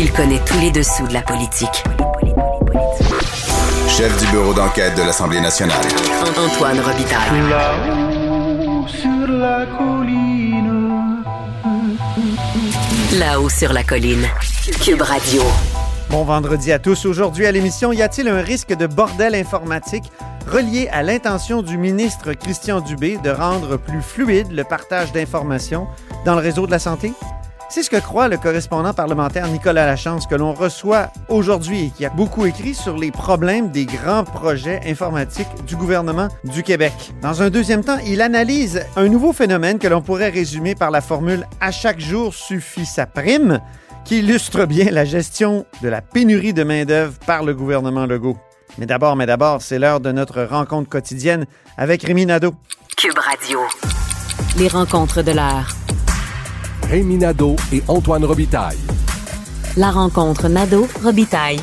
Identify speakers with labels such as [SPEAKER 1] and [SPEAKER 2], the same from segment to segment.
[SPEAKER 1] Il connaît tous les dessous de la politique.
[SPEAKER 2] Chef du bureau d'enquête de l'Assemblée nationale.
[SPEAKER 1] Antoine Robitaille.
[SPEAKER 3] Là-haut sur la colline.
[SPEAKER 1] Là-haut sur la colline. Cube Radio.
[SPEAKER 4] Bon vendredi à tous. Aujourd'hui à l'émission, y a-t-il un risque de bordel informatique relié à l'intention du ministre Christian Dubé de rendre plus fluide le partage d'informations dans le réseau de la santé? C'est ce que croit le correspondant parlementaire Nicolas Lachance que l'on reçoit aujourd'hui et qui a beaucoup écrit sur les problèmes des grands projets informatiques du gouvernement du Québec. Dans un deuxième temps, il analyse un nouveau phénomène que l'on pourrait résumer par la formule à chaque jour suffit sa prime qui illustre bien la gestion de la pénurie de main-d'œuvre par le gouvernement Legault. Mais d'abord, mais d'abord, c'est l'heure de notre rencontre quotidienne avec Rémi Nadeau.
[SPEAKER 1] Cube Radio.
[SPEAKER 5] Les rencontres de l'heure.
[SPEAKER 6] Rémi Nadeau et Antoine Robitaille.
[SPEAKER 5] La rencontre Nadeau-Robitaille.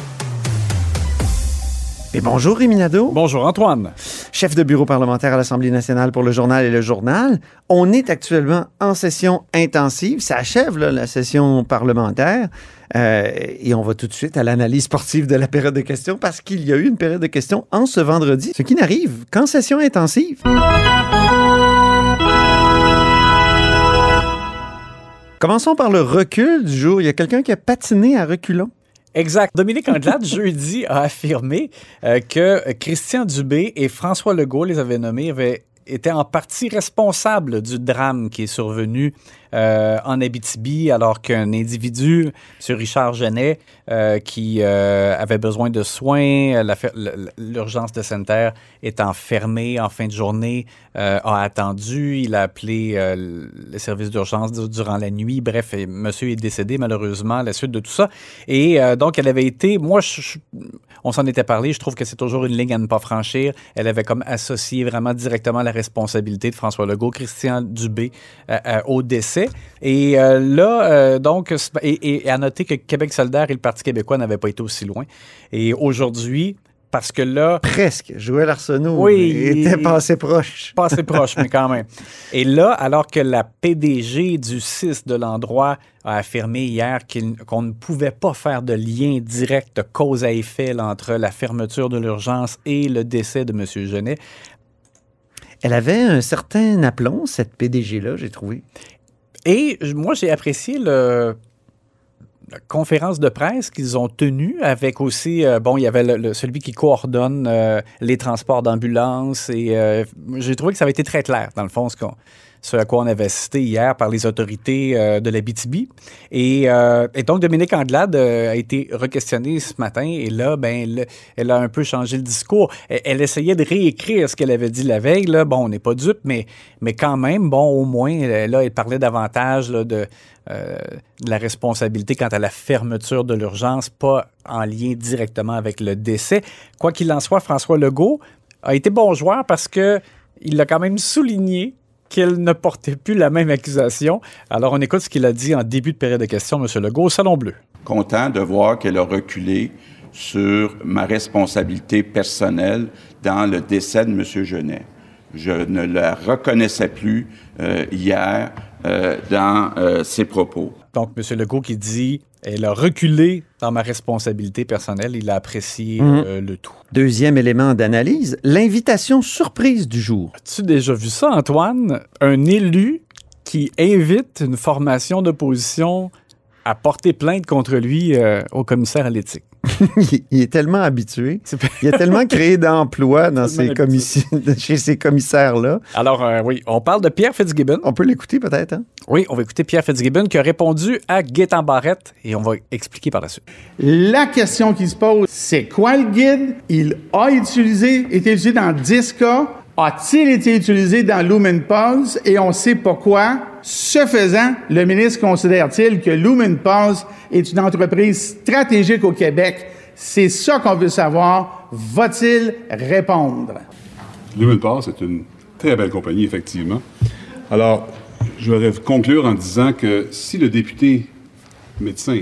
[SPEAKER 4] Et bonjour Rémi Nadeau.
[SPEAKER 7] Bonjour Antoine.
[SPEAKER 4] Chef de bureau parlementaire à l'Assemblée nationale pour le journal et le journal. On est actuellement en session intensive. Ça achève là, la session parlementaire. Euh, et on va tout de suite à l'analyse sportive de la période de questions parce qu'il y a eu une période de questions en ce vendredi, ce qui n'arrive qu'en session intensive. Commençons par le recul du jour. Il y a quelqu'un qui a patiné à reculons.
[SPEAKER 7] Exact. Dominique Anglade, jeudi, a affirmé euh, que Christian Dubé et François Legault, les avaient nommés, avaient été en partie responsables du drame qui est survenu euh, en Abitibi, alors qu'un individu, M. Richard Genet, euh, qui euh, avait besoin de soins, l'urgence de Sainte-Terre étant fermée en fin de journée, a attendu, il a appelé les services d'urgence durant la nuit. Bref, monsieur est décédé malheureusement à la suite de tout ça. Et donc, elle avait été, moi, on s'en était parlé, je trouve que c'est toujours une ligne à ne pas franchir. Elle avait comme associé vraiment directement la responsabilité de François Legault, Christian Dubé, au décès. Et euh, là, euh, donc, et, à noter que Québec solidaire et le Parti québécois n'avaient pas été aussi loin. Et aujourd'hui, parce que là.
[SPEAKER 4] Presque. Joël Arsenault oui, était passé proche.
[SPEAKER 7] Passé proche, mais quand même. Et là, alors que la PDG du 6 de l'endroit a affirmé hier qu'on ne pouvait pas faire de lien direct, de cause à effet entre la fermeture de l'urgence et le décès de M. Genet.
[SPEAKER 4] Elle avait un certain aplomb, cette PDG-là, j'ai trouvé.
[SPEAKER 7] Et moi, j'ai apprécié le, la conférence de presse qu'ils ont tenue avec aussi, euh, bon, il y avait le, celui qui coordonne euh, les transports d'ambulance et euh, j'ai trouvé que ça avait été très clair, dans le fond, ce qu'on ce à quoi on avait cité hier par les autorités euh, de la BTB. Et, euh, et, donc, Dominique Anglade euh, a été requestionnée ce matin et là, ben, elle, a un peu changé le discours. Elle, essayait de réécrire ce qu'elle avait dit la veille. Bon, on n'est pas dupe, mais, mais quand même, bon, au moins, là, elle parlait davantage de, de la responsabilité quant à la fermeture de l'urgence, pas en lien directement avec le décès. Quoi qu'il en soit, François Legault a été bon joueur parce que il a quand même souligné qu'elle ne portait plus la même accusation. Alors, on écoute ce qu'il a dit en début de période de questions, M. Legault, au Salon Bleu.
[SPEAKER 8] Content de voir qu'elle a reculé sur ma responsabilité personnelle dans le décès de M. Genet. Je ne la reconnaissais plus euh, hier euh, dans euh, ses propos.
[SPEAKER 7] Donc, M. Legault qui dit elle a reculé dans ma responsabilité personnelle. Il a apprécié
[SPEAKER 4] Mhm.
[SPEAKER 7] euh, le tout.
[SPEAKER 4] Deuxième élément d'analyse, l'invitation surprise du jour.
[SPEAKER 7] As-tu déjà vu ça, Antoine? Un élu qui invite une formation d'opposition à porter plainte contre lui euh, au commissaire à l'éthique.
[SPEAKER 4] il est tellement habitué. Il a tellement créé d'emplois dans ses chez ces commissaires-là.
[SPEAKER 7] Alors, euh, oui, on parle de Pierre Fitzgibbon.
[SPEAKER 4] On peut l'écouter peut-être, hein?
[SPEAKER 7] Oui, on va écouter Pierre Fitzgibbon qui a répondu à Gaétan Barrette et on va expliquer par la suite.
[SPEAKER 9] La question qui se pose, c'est quoi le guide? Il a utilisé, été utilisé dans 10 cas a-t-il été utilisé dans Lumen Pulse et on sait pourquoi? Ce faisant, le ministre considère-t-il que Lumen Pulse est une entreprise stratégique au Québec? C'est ça qu'on veut savoir. Va-t-il répondre?
[SPEAKER 10] Lumen Pulse est une très belle compagnie, effectivement. Alors, je voudrais conclure en disant que si le député médecin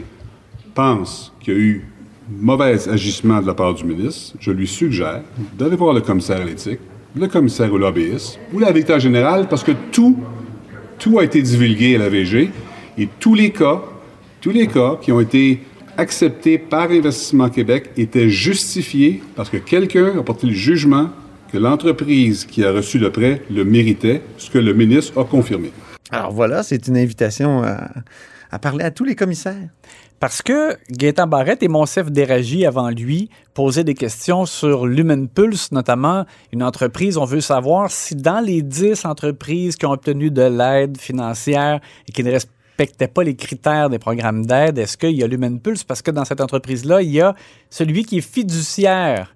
[SPEAKER 10] pense qu'il y a eu mauvais agissement de la part du ministre, je lui suggère d'aller voir le commissaire à l'éthique, le commissaire au lobbyisme ou la directeur générale parce que tout, tout a été divulgué à la VG et tous les cas, tous les cas qui ont été acceptés par Investissement Québec étaient justifiés parce que quelqu'un a porté le jugement que l'entreprise qui a reçu le prêt le méritait, ce que le ministre a confirmé.
[SPEAKER 4] Alors voilà, c'est une invitation à parler à tous les commissaires.
[SPEAKER 7] Parce que Gaétan Barrette et Monsef Déragi, avant lui, posaient des questions sur Lumen Pulse, notamment une entreprise. On veut savoir si dans les 10 entreprises qui ont obtenu de l'aide financière et qui ne respectaient pas les critères des programmes d'aide, est-ce qu'il y a Lumen Pulse? Parce que dans cette entreprise-là, il y a celui qui est fiduciaire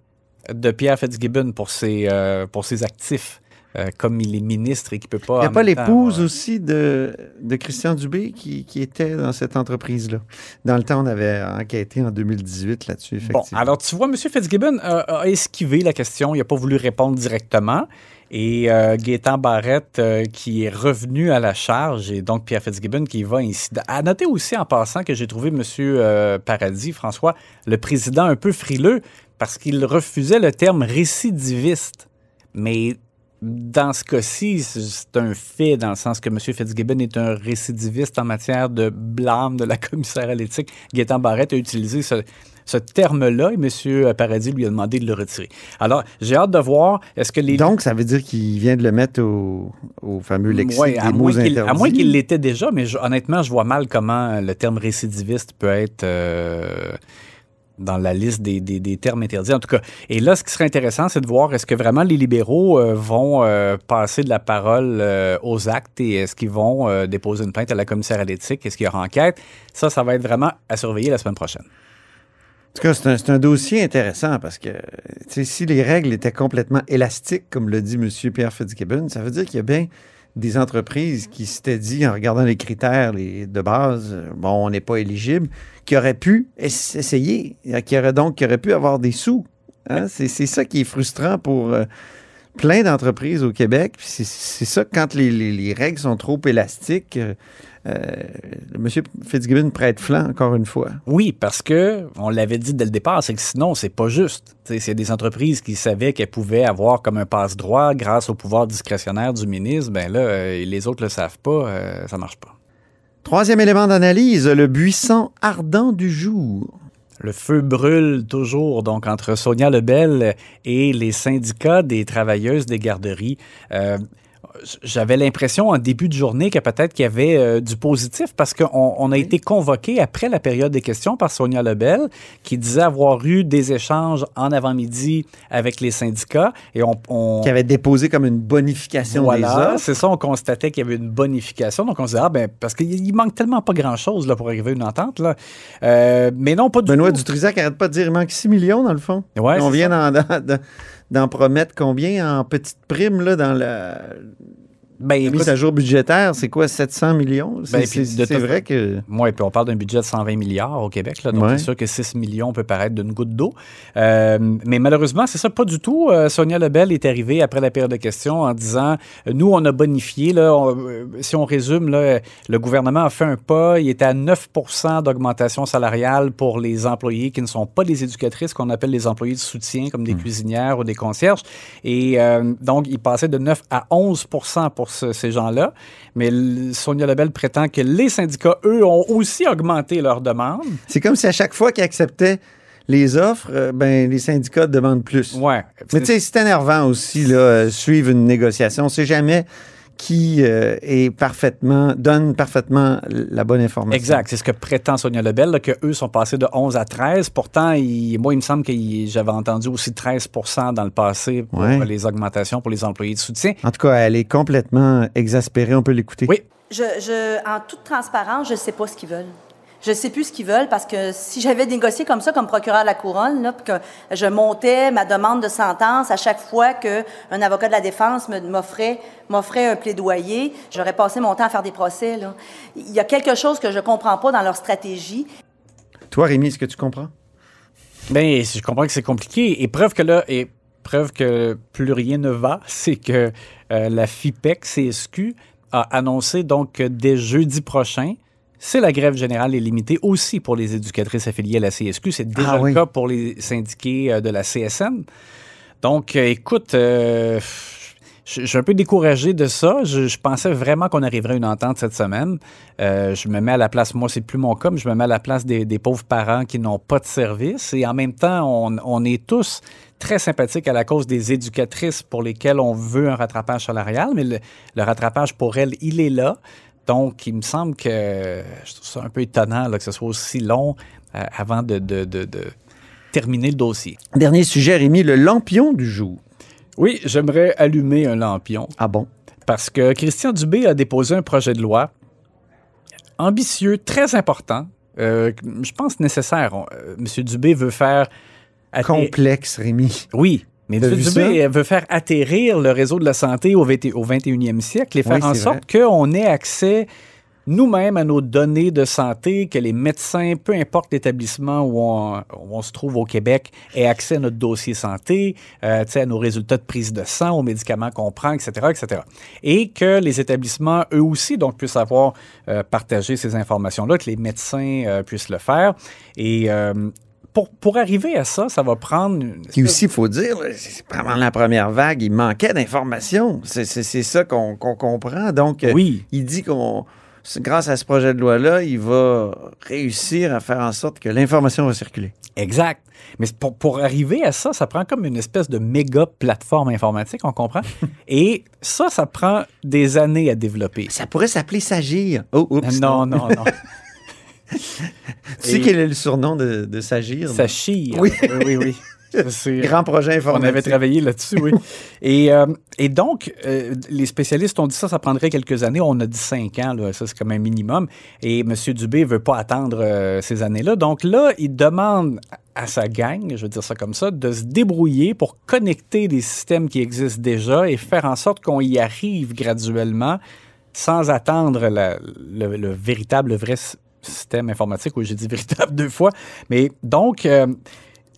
[SPEAKER 7] de Pierre Fitzgibbon pour ses, euh, pour ses actifs. Euh, comme il est ministre et qui peut pas.
[SPEAKER 4] Il n'y a pas l'épouse aussi de, de, Christian Dubé qui, qui, était dans cette entreprise-là. Dans le temps, on avait enquêté en 2018 là-dessus, effectivement.
[SPEAKER 7] Bon, alors tu vois, M. Fitzgibbon a, a esquivé la question. Il n'a pas voulu répondre directement. Et euh, Gaétan Barrette euh, qui est revenu à la charge et donc Pierre Fitzgibbon qui va ici. À noter aussi en passant que j'ai trouvé M. Euh, Paradis, François, le président un peu frileux parce qu'il refusait le terme récidiviste. Mais dans ce cas-ci, c'est un fait dans le sens que M. Fitzgibbon est un récidiviste en matière de blâme de la commissaire à l'éthique. Gaétan Barrette a utilisé ce, ce terme-là et M. Paradis lui a demandé de le retirer. Alors, j'ai hâte de voir, est-ce que les...
[SPEAKER 4] Donc, ça veut dire qu'il vient de le mettre au, au fameux lexique
[SPEAKER 7] ouais,
[SPEAKER 4] des
[SPEAKER 7] à
[SPEAKER 4] mots
[SPEAKER 7] moins qu'il-
[SPEAKER 4] interdits.
[SPEAKER 7] À moins qu'il l'était déjà, mais je- honnêtement, je vois mal comment le terme récidiviste peut être... euh, dans la liste des, des- termes interdits, en tout cas. Et là, ce qui serait intéressant, c'est de voir est-ce que vraiment les libéraux euh, vont euh, passer de la parole euh, aux actes et est-ce qu'ils vont déposer une plainte à la commissaire à l'éthique? Est-ce qu'il y aura enquête? Ça, ça va être vraiment à surveiller la semaine prochaine.
[SPEAKER 4] En tout cas, c'est un, un dossier intéressant parce que si les règles étaient complètement élastiques, comme le dit M. Pierre Fitzgibbon, ça veut dire qu'il y a bien des entreprises qui s'étaient dit, en regardant les critères les- de base, euh, bon, on n'est pas éligible, qui auraient pu es- essayer, euh, qui auraient donc qui auraient pu avoir des sous. Hein? C'est ça qui est frustrant pour euh, plein d'entreprises au Québec. C'est c'est ça, quand les, les- les règles sont trop élastiques, euh, euh, M. Fitzgibbon prête flanc, encore une fois.
[SPEAKER 7] Oui, parce que on l'avait dit dès le départ, c'est que sinon, c'est pas juste. C'est des entreprises qui savaient qu'elles pouvaient avoir comme un passe-droit grâce au pouvoir discrétionnaire du ministre. Ben là, euh, les autres le savent pas, euh, ça marche pas.
[SPEAKER 4] Troisième élément d'analyse, le buisson ardent du jour.
[SPEAKER 7] Le feu brûle toujours donc entre Sonia Lebel et les syndicats des travailleuses des garderies. Euh, j'avais l'impression en début de journée que peut-être qu'il y avait euh, du positif parce qu'on on a été convoqué après la période des questions par Sonia Lebel qui disait avoir eu des échanges en avant-midi avec les syndicats et on, on-
[SPEAKER 4] Qui avait déposé comme une bonification
[SPEAKER 7] voilà, c'est ça, on constatait qu'il y avait une bonification. Donc, on se disait, ah, ben, parce qu'il il manque tellement pas grand-chose là, pour arriver à une entente. Là. Euh, mais non, pas du
[SPEAKER 4] Benoît. Dutrisac n'arrête pas de dire qu'il manque 6 millions, dans le fond.
[SPEAKER 7] Ouais,
[SPEAKER 4] on vient d'en- d'en promettre combien en petites primes là, dans la
[SPEAKER 7] Ben,
[SPEAKER 4] mise
[SPEAKER 7] écoute,
[SPEAKER 4] à jour budgétaire? C'est quoi, 700 millions? C'est,
[SPEAKER 7] Ben,
[SPEAKER 4] c'est- vrai que...
[SPEAKER 7] Oui, puis on parle d'un budget de 120 milliards au Québec, là, donc
[SPEAKER 4] Ouais.
[SPEAKER 7] c'est sûr que 6 millions peut paraître d'une goutte d'eau. Euh, mais malheureusement, c'est ça, pas du tout. Euh, Sonia Lebel est arrivée après la période de questions en disant euh, Nous, on a bonifié. Là, on- si on résume, là, le gouvernement a fait un pas. Il était à 9% d'augmentation salariale pour les employés qui ne sont pas des éducatrices, qu'on appelle les employés de soutien, comme des cuisinières ou des concierges. Et euh, donc, il passait de 9 à 11 pour ce- ces gens-là. Mais Sonia Lebel prétend que les syndicats, eux, ont aussi augmenté leurs demandes.
[SPEAKER 4] C'est comme si à chaque fois qu'ils acceptaient les offres, euh, ben, les syndicats demandent plus.
[SPEAKER 7] Ouais.
[SPEAKER 4] Mais tu sais, c'est énervant aussi, là, euh, suivre une négociation. On ne sait jamais qui euh, est parfaitement, donne parfaitement la bonne information.
[SPEAKER 7] Exact, c'est ce que prétend Sonia Lebel, là, que eux sont passés de 11 à 13. Pourtant, il- moi, il me semble que j'avais entendu aussi 13% dans le passé pour
[SPEAKER 4] Ouais.
[SPEAKER 7] les augmentations pour les employés de soutien.
[SPEAKER 4] En tout cas, elle est complètement exaspérée. On peut l'écouter.
[SPEAKER 7] Oui.
[SPEAKER 11] Je, je- en toute transparence, je ne sais pas ce qu'ils veulent. Je sais plus ce qu'ils veulent parce que si j'avais négocié comme ça, comme procureur de la couronne, là, puis que je montais ma demande de sentence à chaque fois qu'un avocat de la défense me- m'offrait m'offrait un plaidoyer, j'aurais passé mon temps à faire des procès. Là. Il y a quelque chose que je comprends pas dans leur stratégie.
[SPEAKER 4] Toi, Rémi, est-ce que tu comprends?
[SPEAKER 7] Ben, je comprends que c'est compliqué. Et preuve que là, et preuve que plus rien ne va, c'est que euh, la FIPEC CSQ a annoncé donc que dès jeudi prochain, c'est la grève générale est limitée aussi pour les éducatrices affiliées à la CSQ. C'est déjà
[SPEAKER 4] Ah
[SPEAKER 7] le
[SPEAKER 4] oui.
[SPEAKER 7] cas pour les syndiqués euh, de la CSN. Donc, euh, écoute, euh, je, je suis un peu découragé de ça. Je, je pensais vraiment qu'on arriverait à une entente cette semaine. Euh, je me mets à la place, moi, c'est plus mon cas, mais je me mets à la place des, des pauvres parents qui n'ont pas de service. Et en même temps, on, on est tous très sympathiques à la cause des éducatrices pour lesquelles on veut un rattrapage salarial, mais le, le rattrapage pour elles, il est là. Donc, il me semble que je trouve ça un peu étonnant là, que ce soit aussi long euh, avant de, de- de- de terminer le dossier.
[SPEAKER 4] Dernier sujet, Rémi, le lampion du jour.
[SPEAKER 7] Oui, j'aimerais allumer un lampion.
[SPEAKER 4] Ah bon?
[SPEAKER 7] Parce que Christian Dubé a déposé un projet de loi ambitieux, très important, euh, je pense nécessaire. Euh, Monsieur Dubé veut faire...
[SPEAKER 4] Complexe, Rémi.
[SPEAKER 7] Oui, mais
[SPEAKER 4] vu
[SPEAKER 7] Dubé veut faire atterrir le réseau de la santé au, 20 au 21e siècle et faire
[SPEAKER 4] Oui,
[SPEAKER 7] en sorte qu'on ait accès nous-mêmes à nos données de santé, que les médecins, peu importe l'établissement où on, où on se trouve au Québec, aient accès à notre dossier santé, euh, tu sais, à nos résultats de prise de sang, aux médicaments qu'on prend, etc., etc. Et que les établissements, eux aussi, donc, puissent avoir euh, partagé ces informations-là, que les médecins euh, puissent le faire. Et euh, pour, pour arriver à ça, ça va prendre... une
[SPEAKER 4] Puis aussi, il faut dire, là, c'est pendant la première vague, il manquait d'informations. C'est ça qu'on qu'on comprend. Donc, euh,
[SPEAKER 7] Oui.
[SPEAKER 4] il dit qu'on, grâce à ce projet de loi-là, il va réussir à faire en sorte que l'information va circuler.
[SPEAKER 7] Exact. Mais pour, pour arriver à ça, ça prend comme une espèce de méga plateforme informatique, on comprend. Et ça, ça prend des années à développer.
[SPEAKER 4] Ça pourrait s'appeler Sagir. Oh, oups.
[SPEAKER 7] Non, non, non.
[SPEAKER 4] Tu sais quel est le surnom de, de Sagir?
[SPEAKER 7] Chire.
[SPEAKER 4] Oui.
[SPEAKER 7] oui, oui. C'est-
[SPEAKER 4] Grand projet
[SPEAKER 7] On
[SPEAKER 4] informatique.
[SPEAKER 7] avait travaillé là-dessus, oui. et, euh, et donc, euh, les spécialistes ont dit ça, ça prendrait quelques années. On a dit cinq ans, là, ça c'est comme un minimum. Et M. Dubé veut pas attendre euh, ces années-là. Donc là, il demande à sa gang, je veux dire ça comme ça, de se débrouiller pour connecter des systèmes qui existent déjà et faire en sorte qu'on y arrive graduellement sans attendre la- le, le véritable, le vrai système informatique. Oui, j'ai dit véritable deux fois. Mais donc, euh,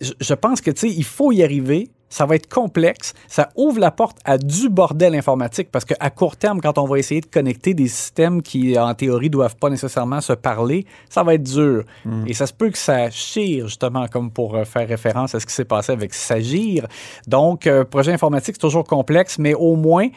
[SPEAKER 7] je, je pense que, tu sais, il faut y arriver. Ça va être complexe. Ça ouvre la porte à du bordel informatique parce qu'à court terme, quand on va essayer de connecter des systèmes qui, en théorie, doivent pas nécessairement se parler, ça va être dur. Et ça se peut que ça chire, justement, comme pour euh, faire référence à ce qui s'est passé avec Sagir. Donc, euh, projet informatique, c'est toujours complexe, mais au moins,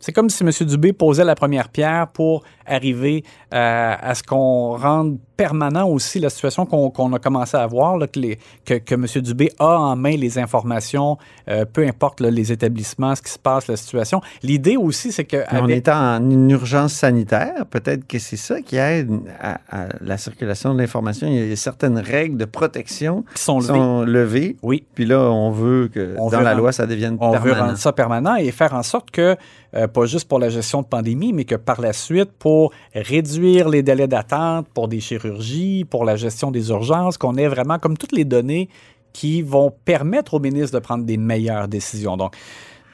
[SPEAKER 7] c'est comme si M. Dubé posait la première pierre pour arriver euh, à ce qu'on rende permanent aussi la situation qu'on a commencé à voir, là, que, les- que, que M. Dubé a en main les informations, euh, peu importe là, les établissements, ce qui se passe, la situation. L'idée aussi, c'est que...
[SPEAKER 4] On
[SPEAKER 7] avec-
[SPEAKER 4] est en urgence sanitaire. Peut-être que c'est ça qui aide à, à la circulation de l'information. Il y a certaines règles de protection
[SPEAKER 7] Qui sont
[SPEAKER 4] qui
[SPEAKER 7] levées.
[SPEAKER 4] sont levées.
[SPEAKER 7] Oui.
[SPEAKER 4] Puis là, on veut que
[SPEAKER 7] On
[SPEAKER 4] dans
[SPEAKER 7] veut
[SPEAKER 4] la
[SPEAKER 7] rendre-
[SPEAKER 4] loi, ça devienne
[SPEAKER 7] On veut
[SPEAKER 4] permanent.
[SPEAKER 7] rendre ça permanent et faire en sorte que, euh, pas juste pour la gestion de pandémie, mais que par la suite, pour réduire les délais d'attente pour des chirurgies, pour la gestion des urgences, qu'on ait vraiment comme toutes les données qui vont permettre au ministre de prendre des meilleures décisions. Donc,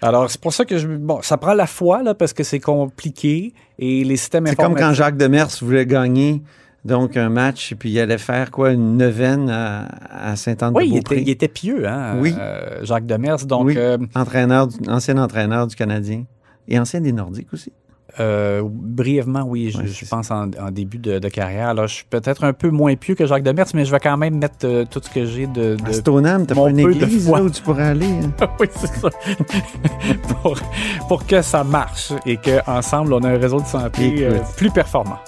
[SPEAKER 7] alors, c'est pour ça que je. Bon, ça prend la foi, là, parce que c'est compliqué et les systèmes
[SPEAKER 4] C'est comme quand Jacques Demers voulait gagner donc un match et puis il allait faire quoi une neuvaine à, à Saint-Anne-de-Beaupré?
[SPEAKER 7] Oui, il était, il était pieux, hein,
[SPEAKER 4] Oui.
[SPEAKER 7] euh, Jacques Demers. Donc,
[SPEAKER 4] Oui,
[SPEAKER 7] euh,
[SPEAKER 4] entraîneur, ancien entraîneur du Canadien et ancien des Nordiques aussi.
[SPEAKER 7] Euh, brièvement, oui, je, je pense en, en début de, de carrière. Alors, je suis peut-être un peu moins pieux que Jacques Demers, mais je vais quand même mettre euh, tout ce que j'ai de, de
[SPEAKER 4] Stoneham, t'as pas une église là, où tu pourrais aller. hein?
[SPEAKER 7] oui, c'est ça. pour, pour que ça marche et qu'ensemble, on a un réseau de santé euh, plus performant.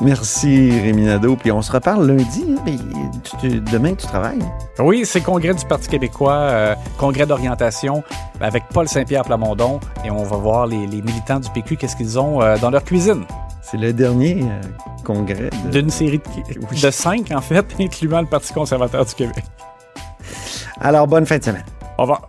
[SPEAKER 4] Merci Rémi Nadeau. Puis on se reparle lundi. hein, mais tu- tu- demain, tu travailles.
[SPEAKER 7] Oui, c'est congrès du Parti québécois, euh, congrès d'orientation avec Paul Saint-Pierre Plamondon et on va voir les, les militants du PQ, qu'est-ce qu'ils ont euh, dans leur cuisine.
[SPEAKER 4] C'est le dernier euh, congrès. de-
[SPEAKER 7] D'une série de, de cinq, en fait, incluant le Parti conservateur du Québec.
[SPEAKER 4] Alors, bonne fin de semaine.
[SPEAKER 7] Au revoir.